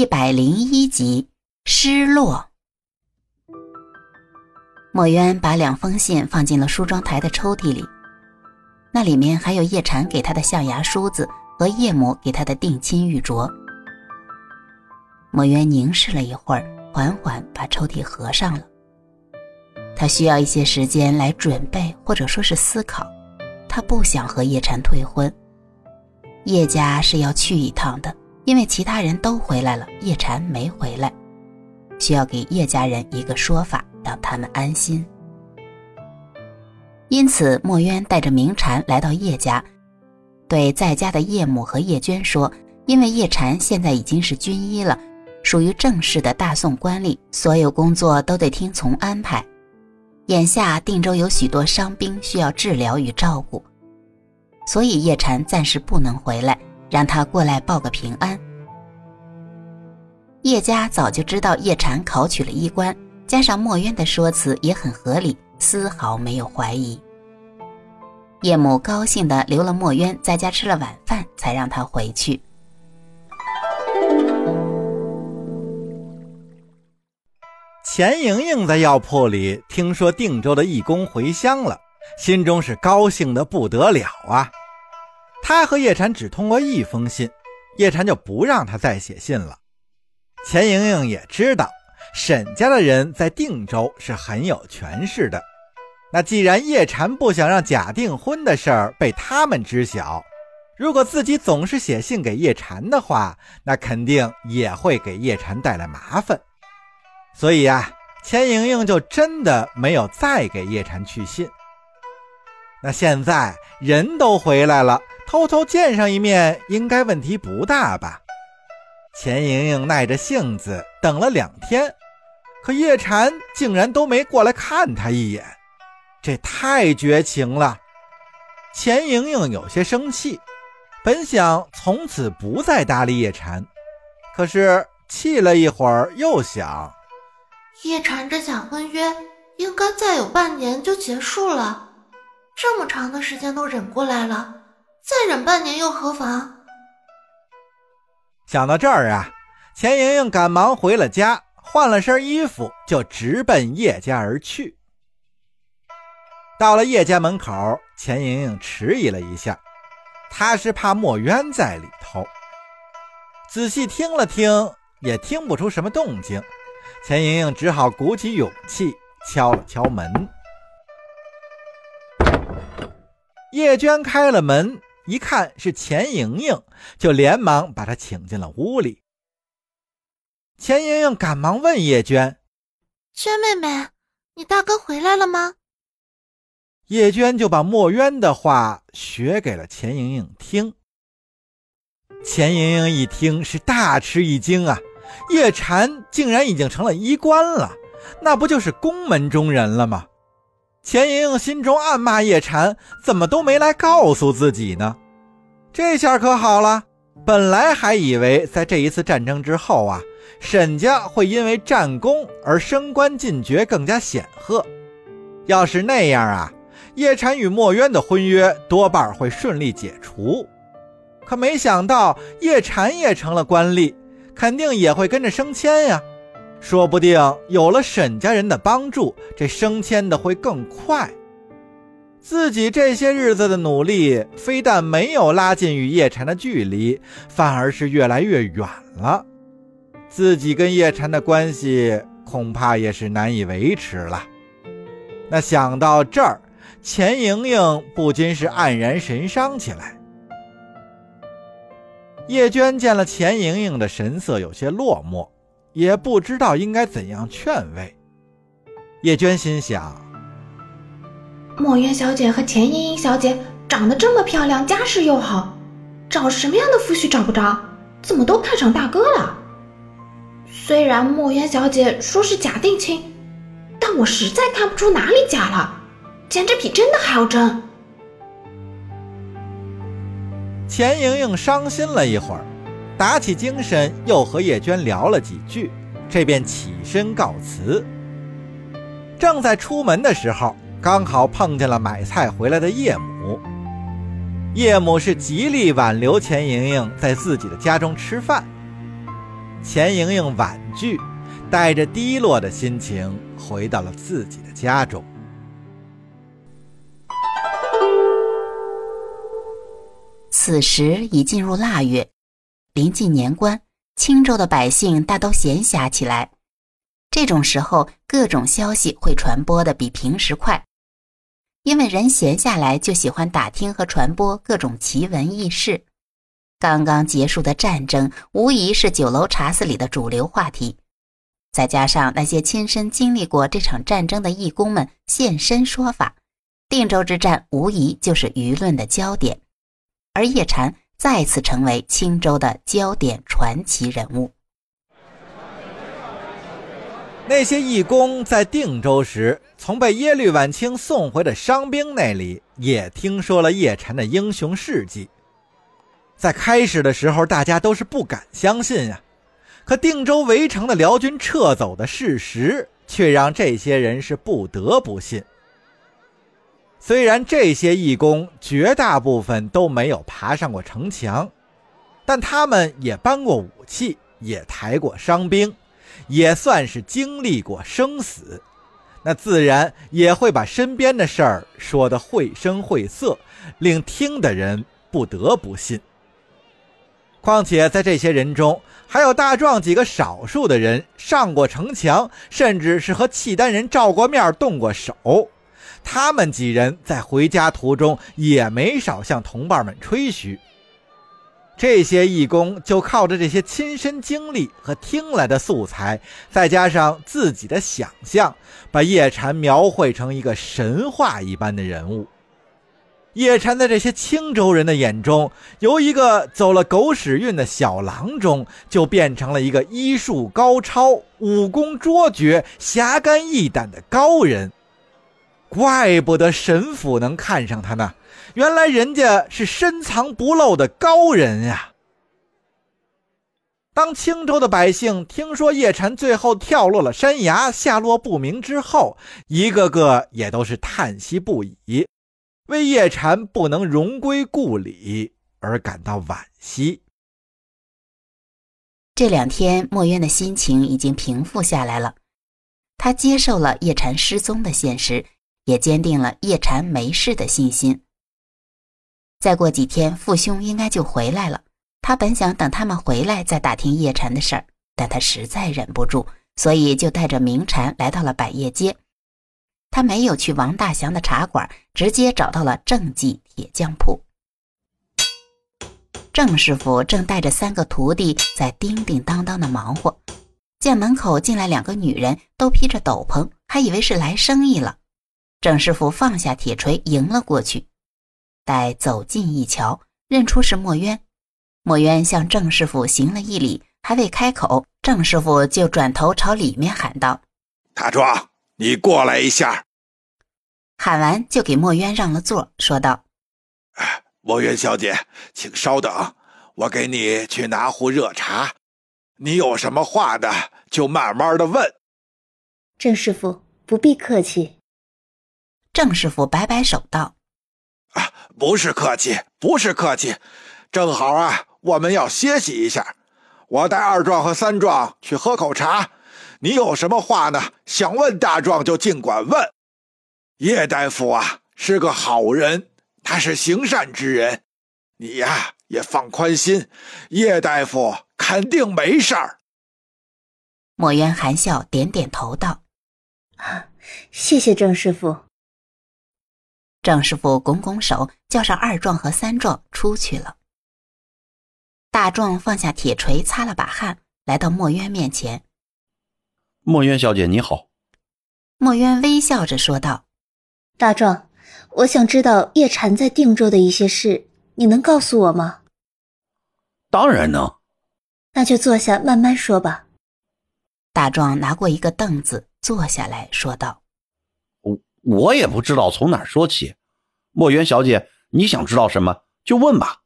一百零一集，失落。墨渊把两封信放进了梳妆台的抽屉里，那里面还有叶禅给他的象牙梳子和叶母给他的定亲玉镯。墨渊凝视了一会儿，缓缓把抽屉合上了。他需要一些时间来准备，或者说是思考。他不想和叶禅退婚。叶家是要去一趟的。因为其他人都回来了，叶禅没回来，需要给叶家人一个说法，让他们安心。因此，墨渊带着明禅来到叶家，对在家的叶母和叶娟说：“因为叶禅现在已经是军医了，属于正式的大宋官吏，所有工作都得听从安排。眼下定州有许多伤兵需要治疗与照顾，所以叶禅暂时不能回来。”让他过来报个平安。叶家早就知道叶禅考取了医官，加上墨渊的说辞也很合理，丝毫没有怀疑。叶母高兴的留了墨渊在家吃了晚饭，才让他回去。钱莹莹在药铺里听说定州的义工回乡了，心中是高兴的不得了啊。他和叶禅只通过一封信，叶禅就不让他再写信了。钱莹莹也知道沈家的人在定州是很有权势的，那既然叶禅不想让假订婚的事儿被他们知晓，如果自己总是写信给叶禅的话，那肯定也会给叶禅带来麻烦。所以啊，钱莹莹就真的没有再给叶禅去信。那现在人都回来了。偷偷见上一面，应该问题不大吧？钱莹莹耐着性子等了两天，可叶禅竟然都没过来看她一眼，这太绝情了。钱莹莹有些生气，本想从此不再搭理叶禅，可是气了一会儿，又想，叶禅这假婚约应该再有半年就结束了，这么长的时间都忍过来了。再忍半年又何妨？想到这儿啊，钱莹莹赶忙回了家，换了身衣服，就直奔叶家而去。到了叶家门口，钱莹莹迟疑了一下，她是怕墨渊在里头。仔细听了听，也听不出什么动静，钱莹莹只好鼓起勇气敲了敲门。叶娟开了门。一看是钱莹莹，就连忙把她请进了屋里。钱莹莹赶忙问叶娟：“娟妹妹，你大哥回来了吗？”叶娟就把墨渊的话学给了钱莹莹听。钱莹莹一听是大吃一惊啊！叶禅竟然已经成了医官了，那不就是宫门中人了吗？钱莹莹心中暗骂叶禅怎么都没来告诉自己呢？这下可好了，本来还以为在这一次战争之后啊，沈家会因为战功而升官进爵，更加显赫。要是那样啊，叶禅与墨渊的婚约多半会顺利解除。可没想到叶禅也成了官吏，肯定也会跟着升迁呀。说不定有了沈家人的帮助，这升迁的会更快。自己这些日子的努力，非但没有拉近与叶禅的距离，反而是越来越远了。自己跟叶禅的关系恐怕也是难以维持了。那想到这儿，钱莹莹不禁是黯然神伤起来。叶娟见了钱莹莹的神色有些落寞。也不知道应该怎样劝慰，叶娟心想：墨渊小姐和钱莹莹小姐长得这么漂亮，家世又好，找什么样的夫婿找不着？怎么都看上大哥了？虽然墨渊小姐说是假定亲，但我实在看不出哪里假了，简直比真的还要真。钱莹莹伤心了一会儿。打起精神，又和叶娟聊了几句，这便起身告辞。正在出门的时候，刚好碰见了买菜回来的叶母。叶母是极力挽留钱莹莹在自己的家中吃饭。钱莹莹婉拒，带着低落的心情回到了自己的家中。此时已进入腊月，临近年关，青州的百姓大都闲暇起来。这种时候，各种消息会传播的比平时快，因为人闲下来就喜欢打听和传播各种奇闻异事。刚刚结束的战争，无疑是酒楼茶肆里的主流话题。再加上那些亲身经历过这场战争的义工们现身说法，定州之战无疑就是舆论的焦点。而叶禅再次成为青州的焦点传奇人物。那些义工在定州时，从被耶律晚清送回的伤兵那里，也听说了叶禅的英雄事迹。在开始的时候，大家都是不敢相信呀。可定州围城的辽军撤走的事实，却让这些人是不得不信。虽然这些义工绝大部分都没有爬上过城墙，但他们也搬过武器，也抬过伤兵，也算是经历过生死，那自然也会把身边的事儿说得绘声绘色，令听的人不得不信。况且在这些人中，还有大壮几个少数的人上过城墙，甚至是和契丹人照过面、动过手。他们几人在回家途中也没少向同伴们吹嘘。这些义工就靠着这些亲身经历和听来的素材，再加上自己的想象，把叶禅描绘成一个神话一般的人物。叶禅在这些青州人的眼中，由一个走了狗屎运的小郎中，就变成了一个医术高超、武功卓绝、侠肝义胆的高人。怪不得神府能看上他呢，原来人家是深藏不露的高人呀！当青州的百姓听说叶禅最后跳落了山崖，下落不明之后，一个个也都是叹息不已，为叶禅不能荣归故里而感到惋惜。这两天，墨渊的心情已经平复下来了，他接受了叶禅失踪的现实。也坚定了叶禅没事的信心。再过几天，父兄应该就回来了。他本想等他们回来再打听叶禅的事儿，但他实在忍不住，所以就带着明禅来到了百叶街。他没有去王大祥的茶馆，直接找到了郑记铁匠铺。郑师傅正带着三个徒弟在叮叮当当的忙活，见门口进来两个女人，都披着斗篷，还以为是来生意了。郑师傅放下铁锤，迎了过去。待走近一瞧，认出是墨渊。墨渊向郑师傅行了一礼，还未开口，郑师傅就转头朝里面喊道：“大壮，你过来一下。”喊完就给墨渊让了座，说道：“墨渊小姐，请稍等，我给你去拿壶热茶。你有什么话的，就慢慢的问。”郑师傅不必客气。郑师傅摆摆手道：“啊，不是客气，不是客气，正好啊，我们要歇息一下。我带二壮和三壮去喝口茶。你有什么话呢？想问大壮就尽管问。叶大夫啊，是个好人，他是行善之人，你呀也放宽心，叶大夫肯定没事儿。”墨渊含笑点点头道：“啊，谢谢郑师傅。”郑师傅拱拱手，叫上二壮和三壮出去了。大壮放下铁锤，擦了把汗，来到墨渊面前。墨渊小姐你好。墨渊微笑着说道：“大壮，我想知道叶禅在定州的一些事，你能告诉我吗？”“当然能。”“那就坐下慢慢说吧。”大壮拿过一个凳子坐下来说道。我也不知道从哪说起，墨渊小姐，你想知道什么就问吧。